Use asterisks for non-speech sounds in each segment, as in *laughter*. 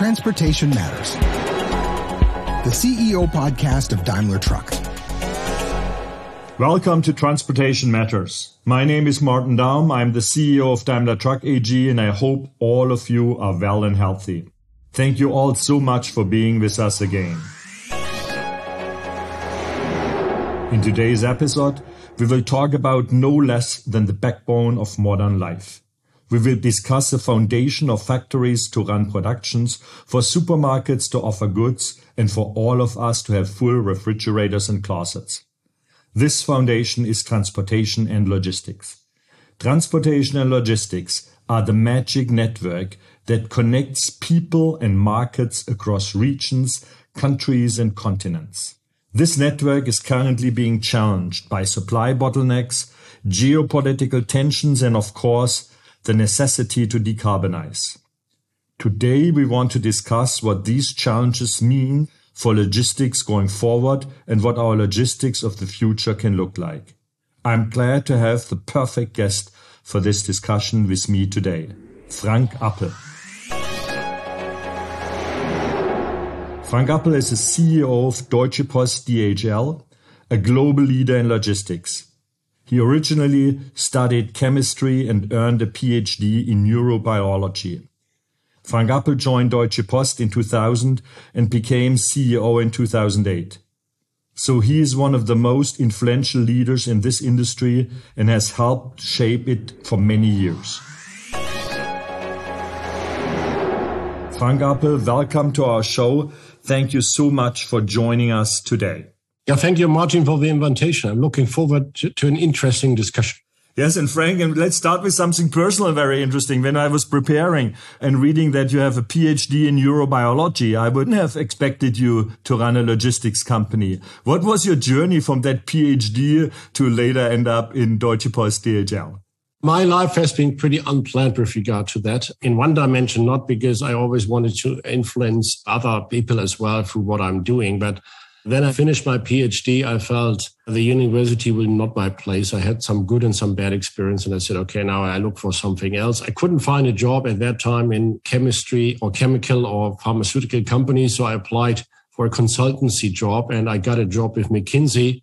Transportation Matters, the CEO podcast of Daimler Truck. Welcome to Transportation Matters. My name is Martin Daum. I'm the CEO of Daimler Truck AG, and I hope all of you are well and healthy. Thank you all so much for being with us again. In today's episode, we will talk about no less than the backbone of modern life we will discuss the foundation of factories to run productions, for supermarkets to offer goods, and for all of us to have full refrigerators and closets. This foundation is transportation and logistics. Transportation and logistics are the magic network that connects people and markets across regions, countries, and continents. This network is currently being challenged by supply bottlenecks, geopolitical tensions, and of course, the necessity to decarbonize. Today, we want to discuss what these challenges mean for logistics going forward and what our logistics of the future can look like. I'm glad to have the perfect guest for this discussion with me today, Frank Appel. Frank Appel is the CEO of Deutsche Post DHL, a global leader in logistics. He originally studied chemistry and earned a PhD in neurobiology. Frank Appel joined Deutsche Post in 2000 and became CEO in 2008. So he is one of the most influential leaders in this industry and has helped shape it for many years. Frank Appel, welcome to our show. Thank you so much for joining us today. Yeah, thank you, Martin, for the invitation. I'm looking forward to, to an interesting discussion. Yes, and Frank, and let's start with something personal, very interesting. When I was preparing and reading that you have a PhD in neurobiology, I wouldn't have expected you to run a logistics company. What was your journey from that PhD to later end up in Deutsche Post DHL? My life has been pretty unplanned with regard to that. In one dimension, not because I always wanted to influence other people as well through what I'm doing, but then I finished my PhD. I felt the university was not my place. I had some good and some bad experience. And I said, okay, now I look for something else. I couldn't find a job at that time in chemistry or chemical or pharmaceutical companies. So I applied for a consultancy job and I got a job with McKinsey.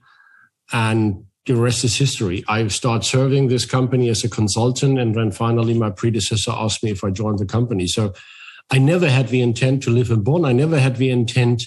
And the rest is history. I started serving this company as a consultant. And then finally, my predecessor asked me if I joined the company. So I never had the intent to live in Bonn. I never had the intent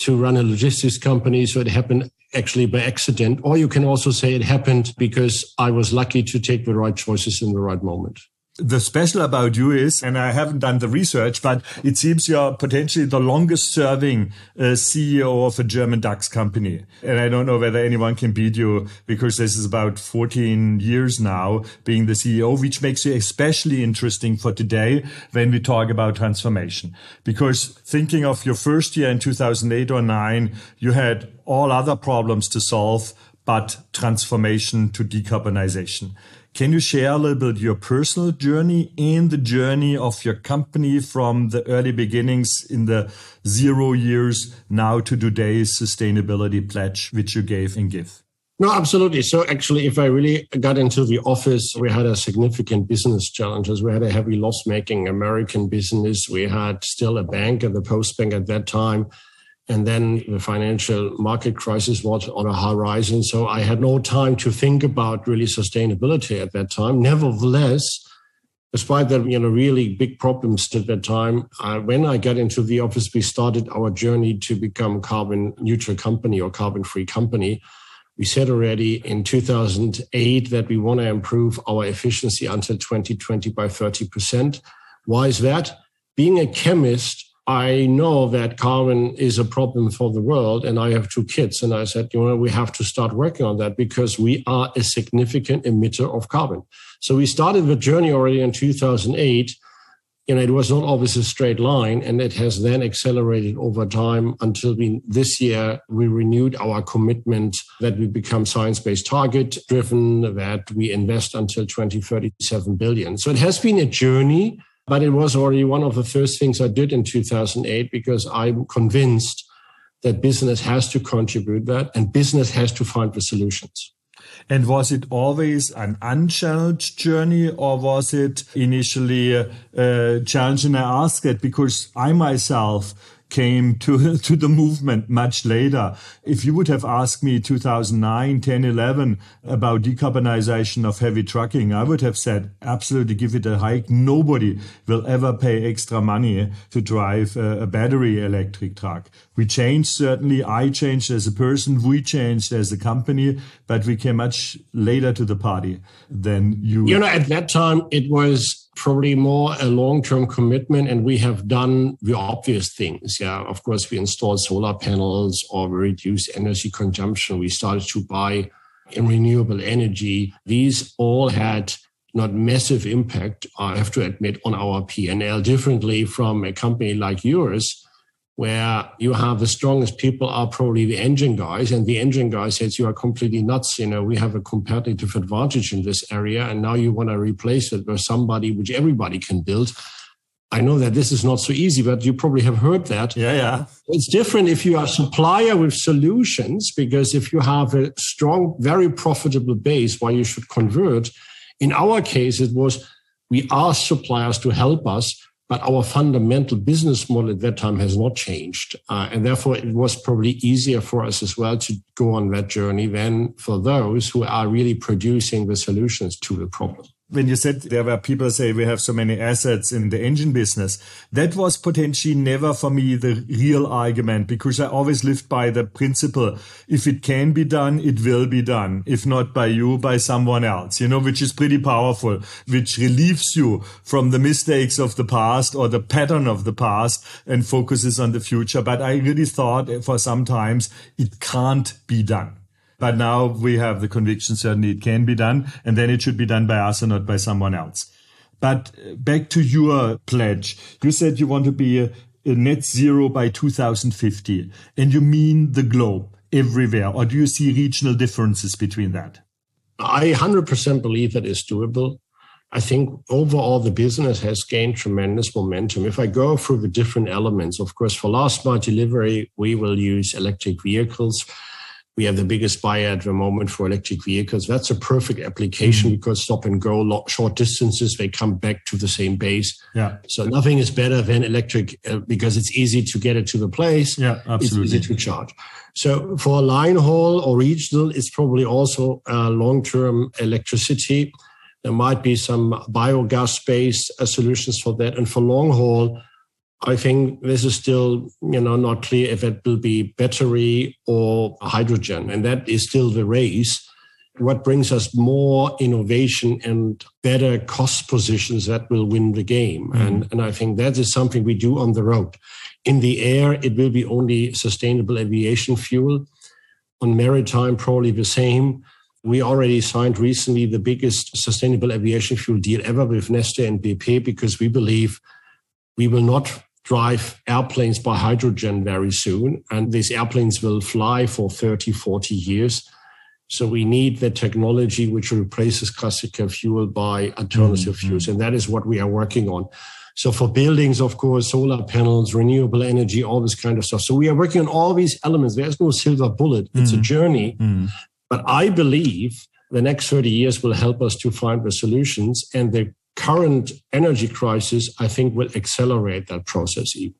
to run a logistics company. So it happened actually by accident. Or you can also say it happened because I was lucky to take the right choices in the right moment. The special about you is, and I haven't done the research, but it seems you're potentially the longest serving uh, CEO of a German DAX company. And I don't know whether anyone can beat you because this is about 14 years now being the CEO, which makes you especially interesting for today when we talk about transformation. Because thinking of your first year in 2008 or nine, you had all other problems to solve, but transformation to decarbonization. Can you share a little bit your personal journey and the journey of your company from the early beginnings in the zero years now to today's sustainability pledge, which you gave in GIF? No, absolutely. So actually, if I really got into the office, we had a significant business challenges. We had a heavy loss making American business. We had still a bank and the post bank at that time. And then the financial market crisis was on a horizon. So I had no time to think about really sustainability at that time. Nevertheless, despite that, you know, really big problems at that time, when I got into the office, we started our journey to become carbon neutral company or carbon free company. We said already in 2008 that we want to improve our efficiency until 2020 by 30%. Why is that? Being a chemist, I know that carbon is a problem for the world, and I have two kids. And I said, you know, we have to start working on that because we are a significant emitter of carbon. So we started the journey already in 2008. You know, it was not always a straight line, and it has then accelerated over time until we, this year we renewed our commitment that we become science-based target driven, that we invest until 2037 billion. So it has been a journey but it was already one of the first things I did in 2008 because I'm convinced that business has to contribute that and business has to find the solutions. And was it always an unchallenged journey or was it initially uh, a, a challenge? And I ask it because I myself came to, *laughs* to the movement much later. If you would have asked me 2009, 10, 11 about decarbonization of heavy trucking, I would have said, absolutely give it a hike. Nobody will ever pay extra money to drive a, a battery electric truck. We changed, certainly. I changed as a person. We changed as a company, but we came much later to the party than you. You know, at that time, it was probably more a long-term commitment and we have done the obvious things yeah of course we installed solar panels or we reduced energy consumption we started to buy renewable energy these all had not massive impact i have to admit on our p&l differently from a company like yours where you have the strongest people are probably the engine guys and the engine guy says you are completely nuts. You know we have a competitive advantage in this area and now you want to replace it with somebody which everybody can build. I know that this is not so easy but you probably have heard that. Yeah yeah. It's different if you are a supplier with solutions because if you have a strong very profitable base why you should convert in our case it was we asked suppliers to help us but our fundamental business model at that time has not changed. Uh, and therefore, it was probably easier for us as well to go on that journey than for those who are really producing the solutions to the problem when you said there were people say we have so many assets in the engine business, that was potentially never for me the real argument because I always lived by the principle if it can be done, it will be done. If not by you, by someone else, you know, which is pretty powerful, which relieves you from the mistakes of the past or the pattern of the past and focuses on the future. But I really thought for some times it can't be done. But now we have the conviction certainly it can be done, and then it should be done by us and not by someone else. But uh, back to your pledge. You said you want to be a, a net zero by 2050, and you mean the globe everywhere, or do you see regional differences between that? I 100% believe that is doable. I think overall the business has gained tremendous momentum. If I go through the different elements, of course, for last mile delivery, we will use electric vehicles we have the biggest buyer at the moment for electric vehicles. That's a perfect application mm-hmm. because stop and go, short distances, they come back to the same base. Yeah. So nothing is better than electric uh, because it's easy to get it to the place. Yeah, absolutely. It's easy to charge. So for line haul or regional, it's probably also uh, long-term electricity. There might be some biogas-based uh, solutions for that. And for long haul, I think this is still, you know, not clear if it will be battery or hydrogen, and that is still the race. What brings us more innovation and better cost positions that will win the game. Mm. And, and I think that is something we do on the road. In the air, it will be only sustainable aviation fuel. On maritime, probably the same. We already signed recently the biggest sustainable aviation fuel deal ever with Neste and BP because we believe we will not drive airplanes by hydrogen very soon. And these airplanes will fly for 30, 40 years. So we need the technology which replaces classical fuel by alternative mm-hmm. fuels. And that is what we are working on. So for buildings, of course, solar panels, renewable energy, all this kind of stuff. So we are working on all these elements. There's no silver bullet. It's mm-hmm. a journey. Mm-hmm. But I believe the next 30 years will help us to find the solutions and the current energy crisis, I think, will accelerate that process even.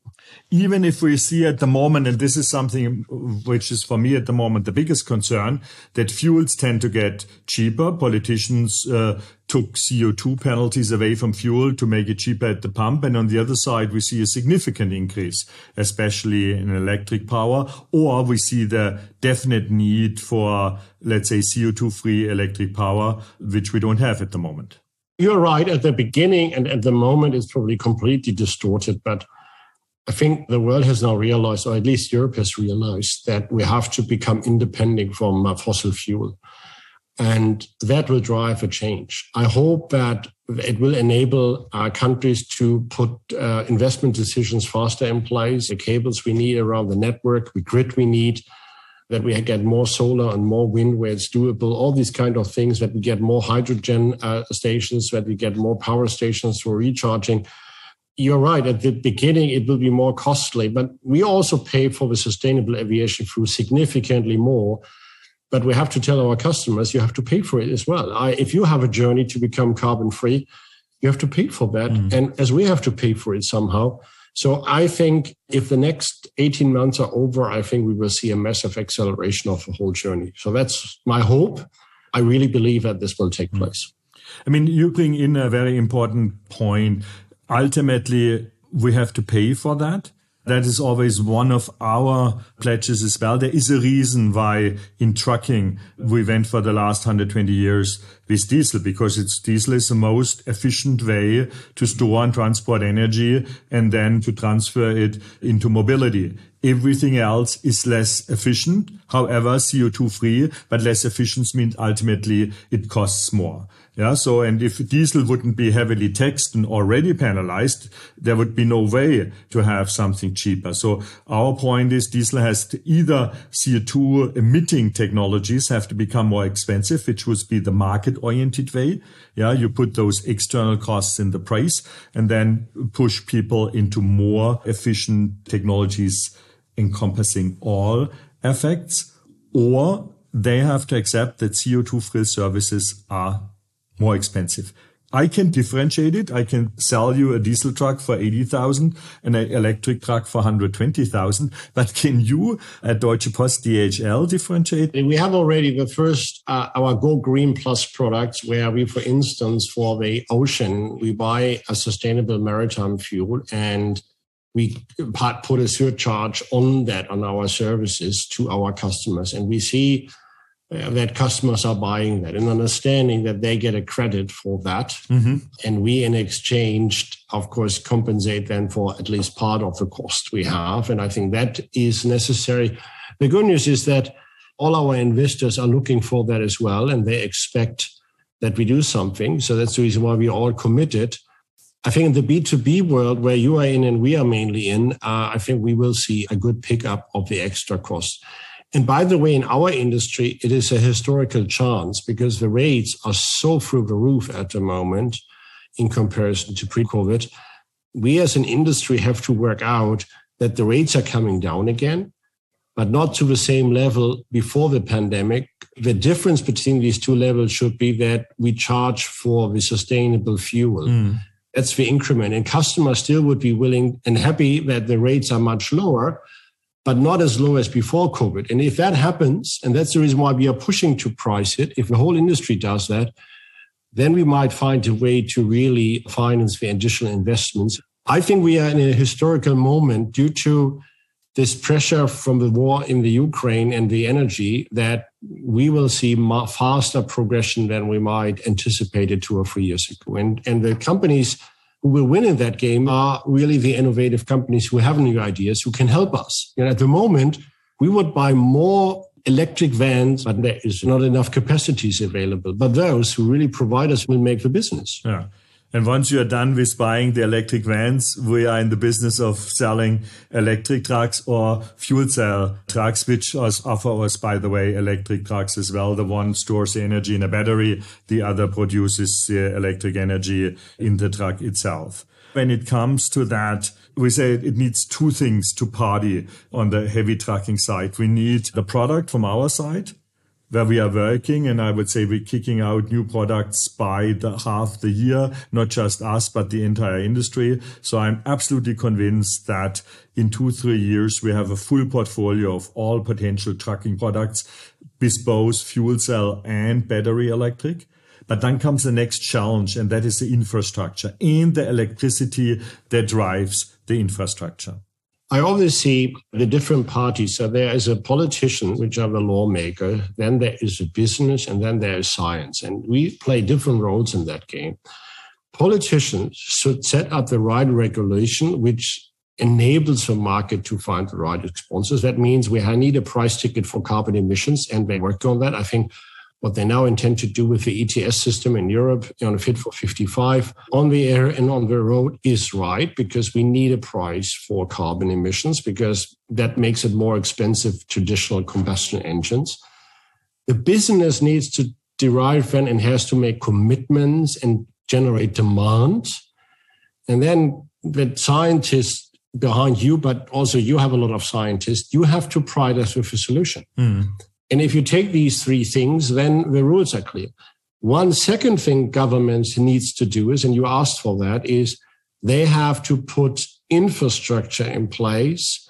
Even if we see at the moment, and this is something which is for me at the moment the biggest concern, that fuels tend to get cheaper. Politicians uh, took CO2 penalties away from fuel to make it cheaper at the pump. And on the other side, we see a significant increase, especially in electric power, or we see the definite need for, let's say, CO2 free electric power, which we don't have at the moment. You're right. At the beginning and at the moment, it's probably completely distorted. But I think the world has now realized, or at least Europe has realized, that we have to become independent from uh, fossil fuel. And that will drive a change. I hope that it will enable our countries to put uh, investment decisions faster in place, the cables we need around the network, the grid we need, that we get more solar and more wind where it's doable, all these kind of things, that we get more hydrogen uh, stations, that we get more power stations for recharging. You're right. At the beginning, it will be more costly, but we also pay for the sustainable aviation fuel significantly more. but we have to tell our customers you have to pay for it as well. I, if you have a journey to become carbon free, you have to pay for that. Mm. And as we have to pay for it somehow. So I think if the next 18 months are over, I think we will see a massive acceleration of the whole journey. So that's my hope. I really believe that this will take mm. place. I mean, you bring in a very important point. Ultimately, we have to pay for that. That is always one of our pledges as well. There is a reason why in trucking we went for the last 120 years with diesel because it's diesel is the most efficient way to store and transport energy and then to transfer it into mobility. Everything else is less efficient. However, CO2 free, but less efficient means ultimately it costs more. Yeah. So, and if diesel wouldn't be heavily taxed and already penalized, there would be no way to have something cheaper. So our point is diesel has to either CO2 emitting technologies have to become more expensive, which would be the market oriented way. Yeah. You put those external costs in the price and then push people into more efficient technologies encompassing all effects or they have to accept that CO2 free services are more expensive. I can differentiate it. I can sell you a diesel truck for 80,000 and an electric truck for 120,000. But can you at Deutsche Post DHL differentiate? We have already the first, uh, our Go Green Plus products where we, for instance, for the ocean, we buy a sustainable maritime fuel and we put a surcharge on that on our services to our customers. And we see that customers are buying that and understanding that they get a credit for that. Mm-hmm. And we, in exchange, of course, compensate them for at least part of the cost we have. And I think that is necessary. The good news is that all our investors are looking for that as well, and they expect that we do something. So that's the reason why we all committed. I think in the B2B world where you are in and we are mainly in, uh, I think we will see a good pickup of the extra costs. And by the way, in our industry, it is a historical chance because the rates are so through the roof at the moment in comparison to pre COVID. We as an industry have to work out that the rates are coming down again, but not to the same level before the pandemic. The difference between these two levels should be that we charge for the sustainable fuel. Mm. That's the increment. And customers still would be willing and happy that the rates are much lower but not as low as before COVID. And if that happens, and that's the reason why we are pushing to price it, if the whole industry does that, then we might find a way to really finance the additional investments. I think we are in a historical moment due to this pressure from the war in the Ukraine and the energy that we will see faster progression than we might anticipated two or three years ago. And, and the companies who will win in that game are really the innovative companies who have new ideas, who can help us. And at the moment, we would buy more electric vans, but there is not enough capacities available. But those who really provide us will make the business. Yeah. And once you are done with buying the electric vans, we are in the business of selling electric trucks or fuel cell trucks, which offer us, by the way, electric trucks as well. The one stores the energy in a battery. The other produces the electric energy in the truck itself. When it comes to that, we say it needs two things to party on the heavy trucking side. We need the product from our side where we are working. And I would say we're kicking out new products by the half the year, not just us, but the entire industry. So I'm absolutely convinced that in two, three years, we have a full portfolio of all potential trucking products both fuel cell and battery electric. But then comes the next challenge, and that is the infrastructure and the electricity that drives the infrastructure. I always see the different parties. So there is a politician, which are the lawmaker, then there is a business, and then there is science. And we play different roles in that game. Politicians should set up the right regulation, which enables the market to find the right responses. That means we need a price ticket for carbon emissions, and they work on that. I think what they now intend to do with the ETS system in Europe on a Fit for 55 on the air and on the road is right because we need a price for carbon emissions because that makes it more expensive traditional combustion engines. The business needs to derive then and has to make commitments and generate demand. And then the scientists behind you, but also you have a lot of scientists, you have to provide us with a solution. Mm. And if you take these three things, then the rules are clear. One second thing governments needs to do is, and you asked for that, is they have to put infrastructure in place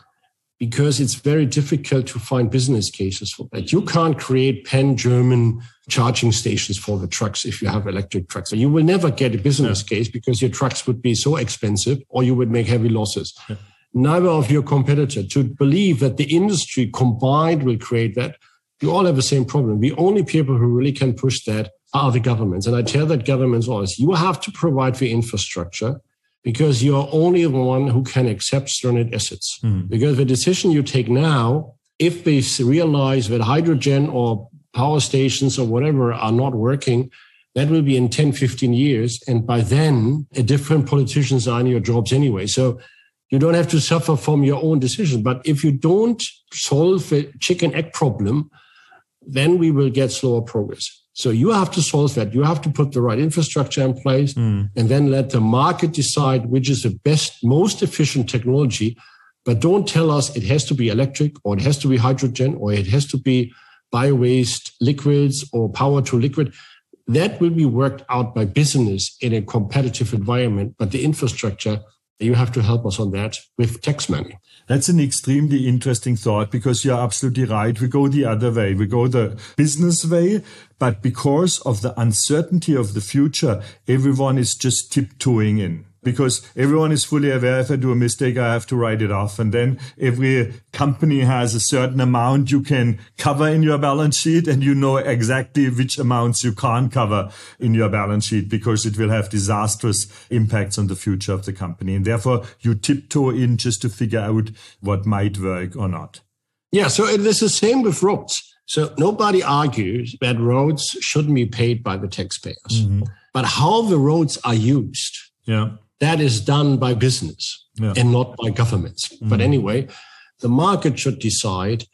because it's very difficult to find business cases for that. You can't create pan German charging stations for the trucks if you have electric trucks. You will never get a business yeah. case because your trucks would be so expensive or you would make heavy losses. Yeah. Neither of your competitor to believe that the industry combined will create that. You all have the same problem. The only people who really can push that are the governments. And I tell that governments always, you have to provide the infrastructure because you're only the one who can accept stranded assets. Mm. Because the decision you take now, if they realize that hydrogen or power stations or whatever are not working, that will be in 10, 15 years. And by then, a different politicians are in your jobs anyway. So you don't have to suffer from your own decision. But if you don't solve the chicken egg problem, then we will get slower progress. So you have to solve that. You have to put the right infrastructure in place mm. and then let the market decide which is the best, most efficient technology. But don't tell us it has to be electric or it has to be hydrogen or it has to be bio waste liquids or power to liquid. That will be worked out by business in a competitive environment. But the infrastructure, you have to help us on that with tax money. That's an extremely interesting thought because you're absolutely right. We go the other way. We go the business way, but because of the uncertainty of the future, everyone is just tiptoeing in because everyone is fully aware if I do a mistake, I have to write it off. And then every company has a certain amount you can cover in your balance sheet and you know exactly which amounts you can't cover in your balance sheet because it will have disastrous impacts on the future of the company. And therefore you tiptoe in just to figure out what might work or not. Yeah. So it is the same with roads. So nobody argues that roads shouldn't be paid by the taxpayers. Mm-hmm. But how the roads are used yeah that is done by business yeah. and not by governments. Mm. But anyway, the market should decide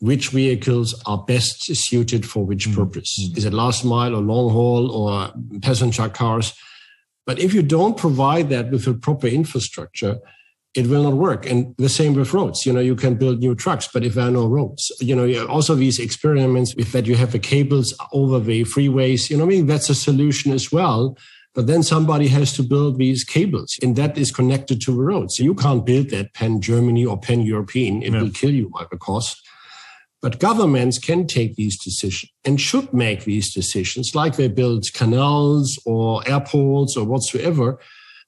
which vehicles are best suited for which mm. purpose. Mm. Is it last mile or long haul or passenger cars? But if you don't provide that with a proper infrastructure, it will not work. And the same with roads. You know, you can build new trucks, but if there are no roads, you know, also these experiments with that you have the cables over the freeways, you know, I mean, that's a solution as well but then somebody has to build these cables and that is connected to the road. So you can't build that pan Germany or pan European. It yeah. will kill you by the cost. But governments can take these decisions and should make these decisions like they build canals or airports or whatsoever.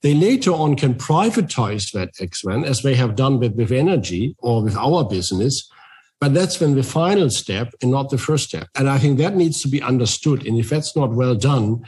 They later on can privatize that X1 as they have done with, with energy or with our business. But that's when the final step and not the first step. And I think that needs to be understood. And if that's not well done,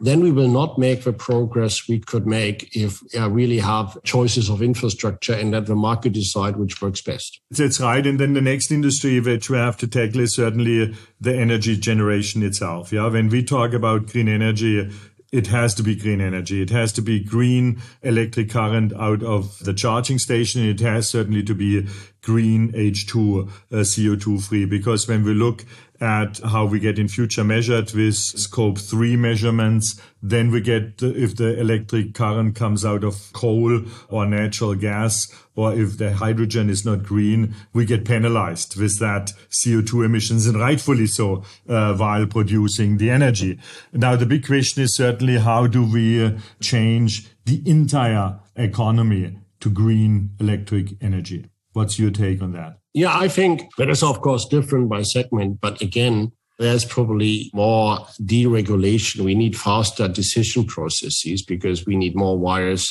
then we will not make the progress we could make if we really have choices of infrastructure and let the market decide which works best. That's right. And then the next industry which we have to tackle is certainly the energy generation itself. Yeah. When we talk about green energy, it has to be green energy. It has to be green electric current out of the charging station. It has certainly to be green H2 uh, CO2 free because when we look at how we get in future measured with scope 3 measurements. Then we get if the electric current comes out of coal or natural gas or if the hydrogen is not green we get penalized with that CO2 emissions and rightfully so uh, while producing the energy. Now the big question is certainly how do we uh, change the entire economy to green electric energy What's your take on that? Yeah, I think that is, of course, different by segment. But again, there's probably more deregulation. We need faster decision processes because we need more wires.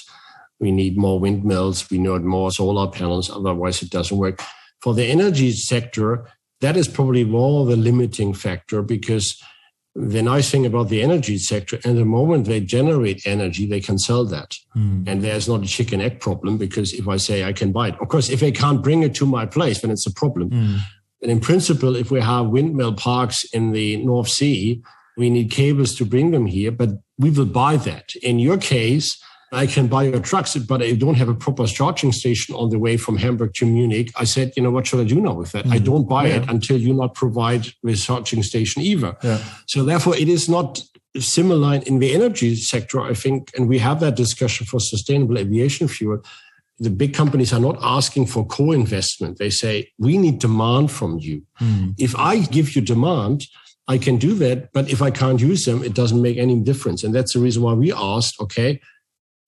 We need more windmills. We need more solar panels. Otherwise, it doesn't work. For the energy sector, that is probably more the limiting factor because the nice thing about the energy sector, at the moment they generate energy, they can sell that. Mm. And there's not a chicken egg problem because if I say I can buy it, of course, if they can't bring it to my place, then it's a problem. Mm. And in principle, if we have windmill parks in the North Sea, we need cables to bring them here, but we will buy that. In your case, I can buy your trucks, but I don't have a proper charging station on the way from Hamburg to Munich. I said, you know, what should I do now with that? Mm-hmm. I don't buy yeah. it until you not provide the charging station either. Yeah. So therefore, it is not similar in the energy sector, I think, and we have that discussion for sustainable aviation fuel. the big companies are not asking for co-investment. They say, we need demand from you. Mm. If I give you demand, I can do that. But if I can't use them, it doesn't make any difference. And that's the reason why we asked, okay,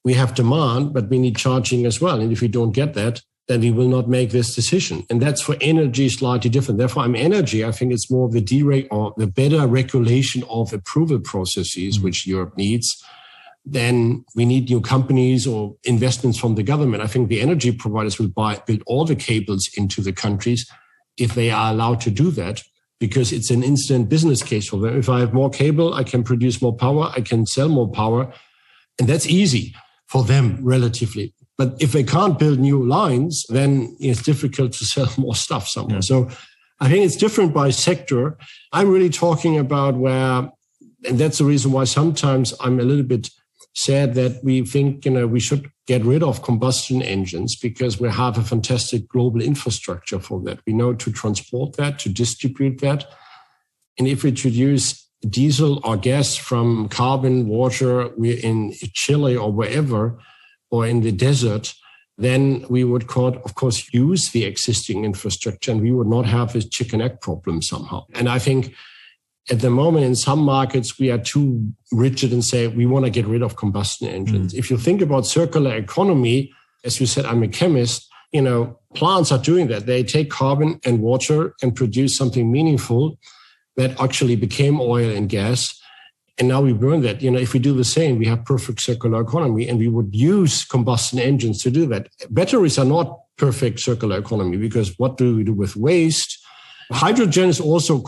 we have demand, but we need charging as well. And if we don't get that, then we will not make this decision. And that's for energy slightly different. Therefore, I'm energy. I think it's more the dereg or the better regulation of approval processes, mm. which Europe needs then we need new companies or investments from the government. I think the energy providers will buy, build all the cables into the countries if they are allowed to do that, because it's an instant business case for them. If I have more cable, I can produce more power, I can sell more power, and that's easy for them relatively. But if they can't build new lines, then it's difficult to *laughs* sell more stuff somewhere. Yeah. So I think it's different by sector. I'm really talking about where, and that's the reason why sometimes I'm a little bit sad that we think you know we should get rid of combustion engines because we have a fantastic global infrastructure for that. We know to transport that, to distribute that, and if we should use diesel or gas from carbon water we're in Chile or wherever, or in the desert, then we would, of course, use the existing infrastructure and we would not have this chicken egg problem somehow. And I think at the moment in some markets we are too rigid and say we want to get rid of combustion engines mm. if you think about circular economy as you said i'm a chemist you know plants are doing that they take carbon and water and produce something meaningful that actually became oil and gas and now we burn that you know if we do the same we have perfect circular economy and we would use combustion engines to do that batteries are not perfect circular economy because what do we do with waste Hydrogen is also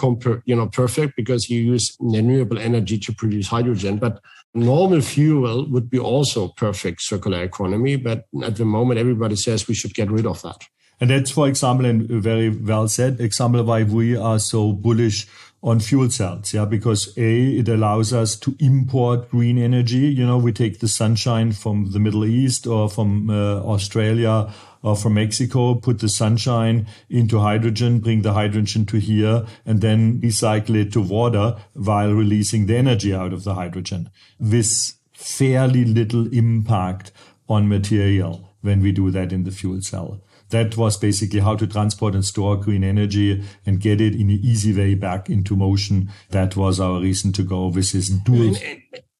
you know perfect because you use renewable energy to produce hydrogen, but normal fuel would be also perfect circular economy. But at the moment, everybody says we should get rid of that. And that's, for example, and very well said, example why we are so bullish on fuel cells. Yeah, because A, it allows us to import green energy. You know, we take the sunshine from the Middle East or from uh, Australia or from Mexico, put the sunshine into hydrogen, bring the hydrogen to here, and then recycle it to water while releasing the energy out of the hydrogen with fairly little impact on material when we do that in the fuel cell that was basically how to transport and store green energy and get it in an easy way back into motion. That was our reason to go with this dual.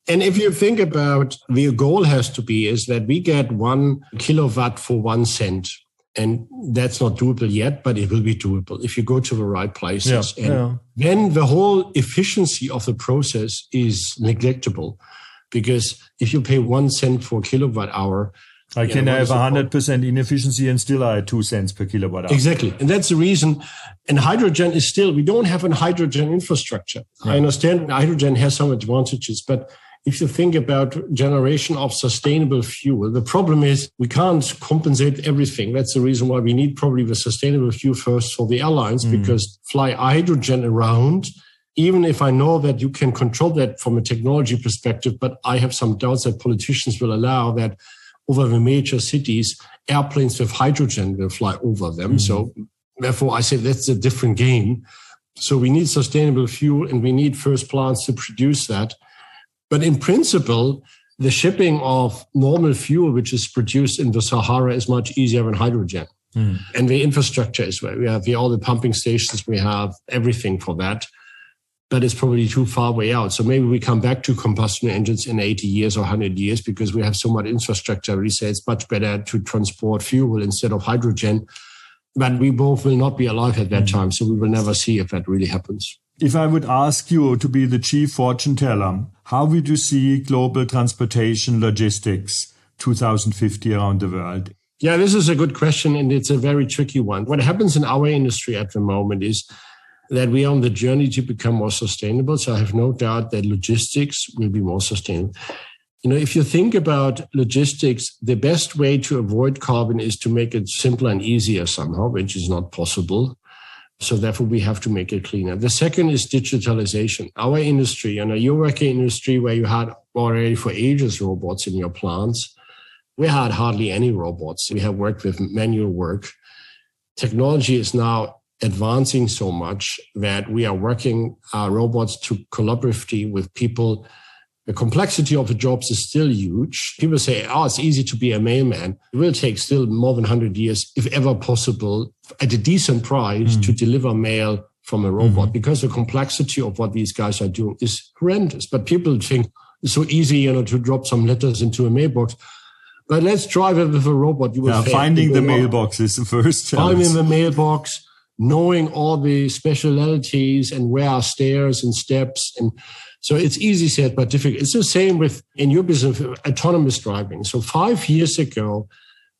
And if you think about the goal has to be is that we get one kilowatt for one cent. And that's not doable yet, but it will be doable if you go to the right places. Yeah, and yeah. then the whole efficiency of the process is neglectable because if you pay one cent for kilowatt hour, I can know, have 100% inefficiency and still I have two cents per kilowatt hour. Exactly. And that's the reason. And hydrogen is still, we don't have a hydrogen infrastructure. Right. I understand hydrogen has some advantages, but if you think about generation of sustainable fuel, the problem is we can't compensate everything. That's the reason why we need probably the sustainable fuel first for the airlines, mm. because fly hydrogen around, even if I know that you can control that from a technology perspective, but I have some doubts that politicians will allow that over the major cities, airplanes with hydrogen will fly over them. Mm. So therefore, I say that's a different game. So we need sustainable fuel and we need first plants to produce that. But in principle, the shipping of normal fuel, which is produced in the Sahara, is much easier than hydrogen. Mm. And the infrastructure is where we have the, all the pumping stations, we have everything for that that is probably too far way out. So maybe we come back to combustion engines in 80 years or 100 years because we have so much infrastructure. We say it's much better to transport fuel instead of hydrogen. But we both will not be alive at that mm. time. So we will never see if that really happens. If I would ask you to be the chief fortune teller, how would you see global transportation logistics 2050 around the world? Yeah, this is a good question and it's a very tricky one. What happens in our industry at the moment is that we are on the journey to become more sustainable. So I have no doubt that logistics will be more sustainable. You know, if you think about logistics, the best way to avoid carbon is to make it simpler and easier somehow, which is not possible. So therefore, we have to make it cleaner. The second is digitalization. Our industry, you know, your working industry where you had already for ages robots in your plants, we had hardly any robots. We have worked with manual work. Technology is now advancing so much that we are working our robots to collaboratively with people The complexity of the jobs is still huge. People say, oh, it's easy to be a mailman. It will take still more than 100 years, if ever possible, at a decent price mm. to deliver mail from a robot mm-hmm. because the complexity of what these guys are doing is horrendous. But people think it's so easy, you know, to drop some letters into a mailbox. But let's drive it with a robot. You will yeah, finding the mailbox is the first challenge. Finding the mailbox, knowing all the specialities and where are stairs and steps and so it's easy said, but difficult. It's the same with in your business, autonomous driving. So five years ago,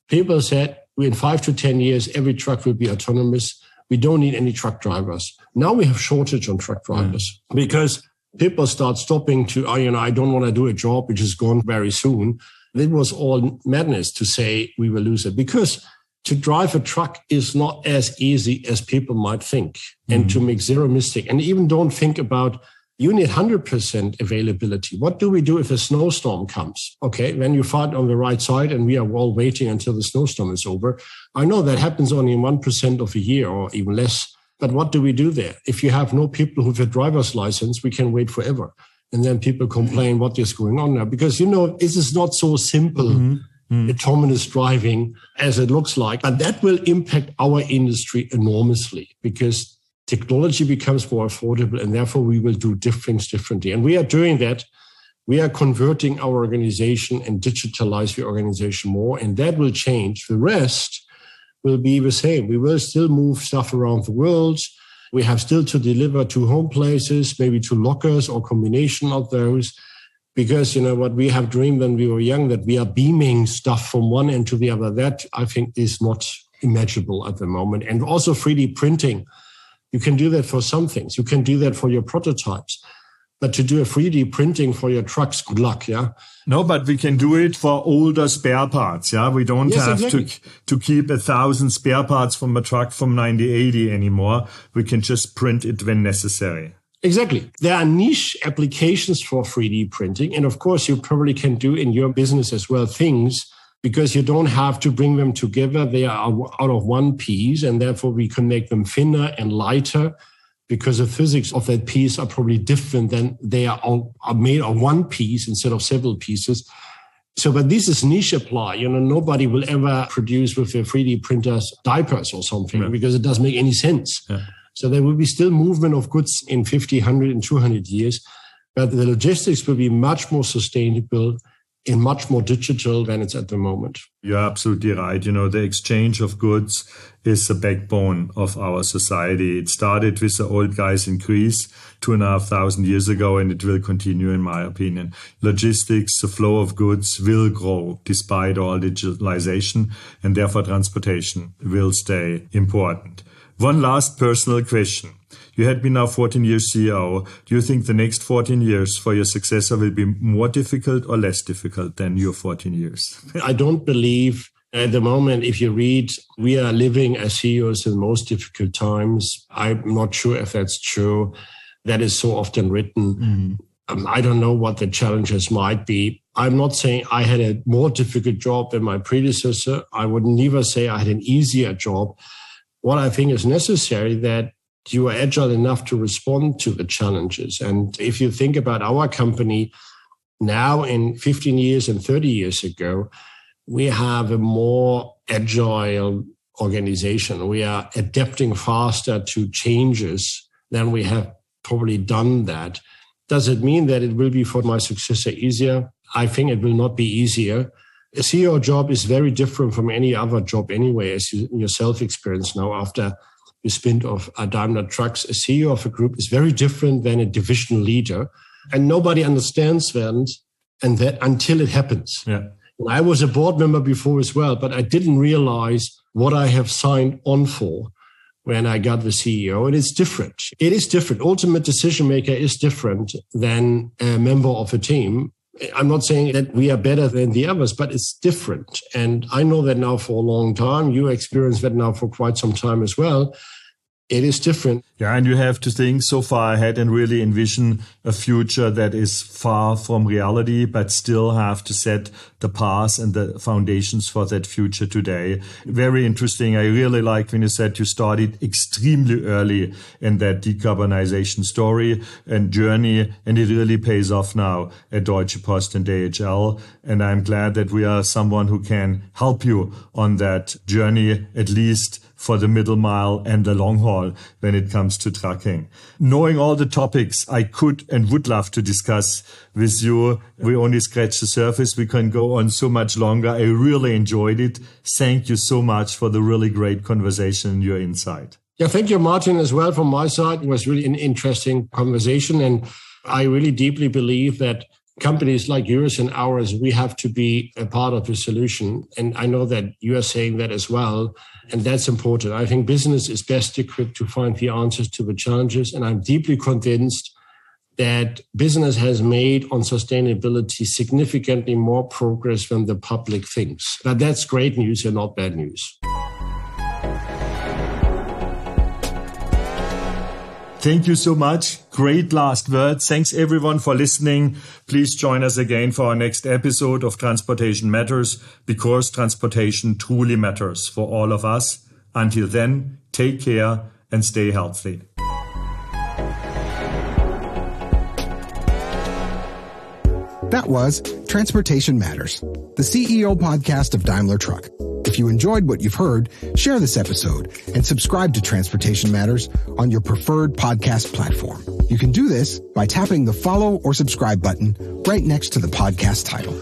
people said in five to 10 years, every truck will be autonomous. We don't need any truck drivers. Now we have shortage on truck drivers mm. because people start stopping to, oh, you know, I don't want to do a job which is gone very soon. It was all madness to say we will lose it because to drive a truck is not as easy as people might think mm. and to make zero mistake. And even don't think about you need 100% availability. What do we do if a snowstorm comes? Okay, when you fight on the right side and we are all waiting until the snowstorm is over. I know that happens only in 1% of a year or even less. But what do we do there? If you have no people with a driver's license, we can wait forever. And then people complain what is going on now because, you know, this is not so simple. Mm-hmm. Mm. autonomous driving as it looks like. But that will impact our industry enormously because technology becomes more affordable and therefore we will do things differently. And we are doing that. We are converting our organization and digitalize the organization more, and that will change. The rest will be the same. We will still move stuff around the world. We have still to deliver to home places, maybe to lockers or combination of those. Because you know what we have dreamed when we were young that we are beaming stuff from one end to the other. That I think is not imaginable at the moment. And also 3D printing you can do that for some things. You can do that for your prototypes. But to do a 3D printing for your trucks, good luck, yeah. No, but we can do it for older spare parts, yeah. We don't yes, have exactly. to to keep a thousand spare parts from a truck from 1980 anymore. We can just print it when necessary. Exactly. There are niche applications for 3D printing, and of course, you probably can do in your business as well things because you don't have to bring them together. They are out of one piece, and therefore we can make them thinner and lighter because the physics of that piece are probably different than they are, all, are made of one piece instead of several pieces. So, but this is niche apply. You know, nobody will ever produce with a 3D printers diapers or something right. because it doesn't make any sense. Yeah. So there will be still movement of goods in 50, 100, and 200 years, but the logistics will be much more sustainable and much more digital than it's at the moment. You're absolutely right. You know, the exchange of goods is the backbone of our society. It started with the old guys in Greece two and a half thousand years ago, and it will continue, in my opinion. Logistics, the flow of goods will grow despite all digitalization, and therefore transportation will stay important. One last personal question. You had been now 14 years CEO. Do you think the next 14 years for your successor will be more difficult or less difficult than your 14 years? I don't believe at the moment, if you read, we are living as CEOs in most difficult times. I'm not sure if that's true. That is so often written. Mm. Um, I don't know what the challenges might be. I'm not saying I had a more difficult job than my predecessor. I would never say I had an easier job. What I think is necessary that you are agile enough to respond to the challenges. And if you think about our company now in 15 years and 30 years ago, we have a more agile organization. We are adapting faster to changes than we have probably done that. Does it mean that it will be for my successor easier? I think it will not be easier. A CEO job is very different from any other job anyway, as you yourself experience now after the spin of a Daimler Trucks, a CEO of a group is very different than a division leader. And nobody understands that, and that until it happens. Yeah. And I was a board member before as well, but I didn't realize what I have signed on for when I got the CEO. And it's different. It is different. Ultimate decision maker is different than a member of a team. I'm not saying that we are better than the others, but it's different. And I know that now for a long time. You experienced that now for quite some time as well. It is different. Yeah, and you have to think so far ahead and really envision a future that is far from reality, but still have to set the path and the foundations for that future today. Very interesting. I really like when you said you started extremely early in that decarbonization story and journey, and it really pays off now at Deutsche Post and DHL. And I'm glad that we are someone who can help you on that journey, at least for the middle mile and the long haul when it comes to trucking. Knowing all the topics I could and would love to discuss with you, we only scratch the surface. We can go on so much longer. I really enjoyed it. Thank you so much for the really great conversation and your insight. Yeah, thank you, Martin, as well from my side. It was really an interesting conversation. And I really deeply believe that companies like yours and ours, we have to be a part of the solution. And I know that you are saying that as well. And that's important. I think business is best equipped to find the answers to the challenges. And I'm deeply convinced that business has made on sustainability significantly more progress than the public thinks. But that's great news and not bad news. Thank you so much. Great last words. Thanks everyone for listening. Please join us again for our next episode of Transportation Matters because transportation truly matters for all of us. Until then, take care and stay healthy. That was Transportation Matters, the CEO podcast of Daimler Truck. If you enjoyed what you've heard, share this episode and subscribe to Transportation Matters on your preferred podcast platform. You can do this by tapping the follow or subscribe button right next to the podcast title.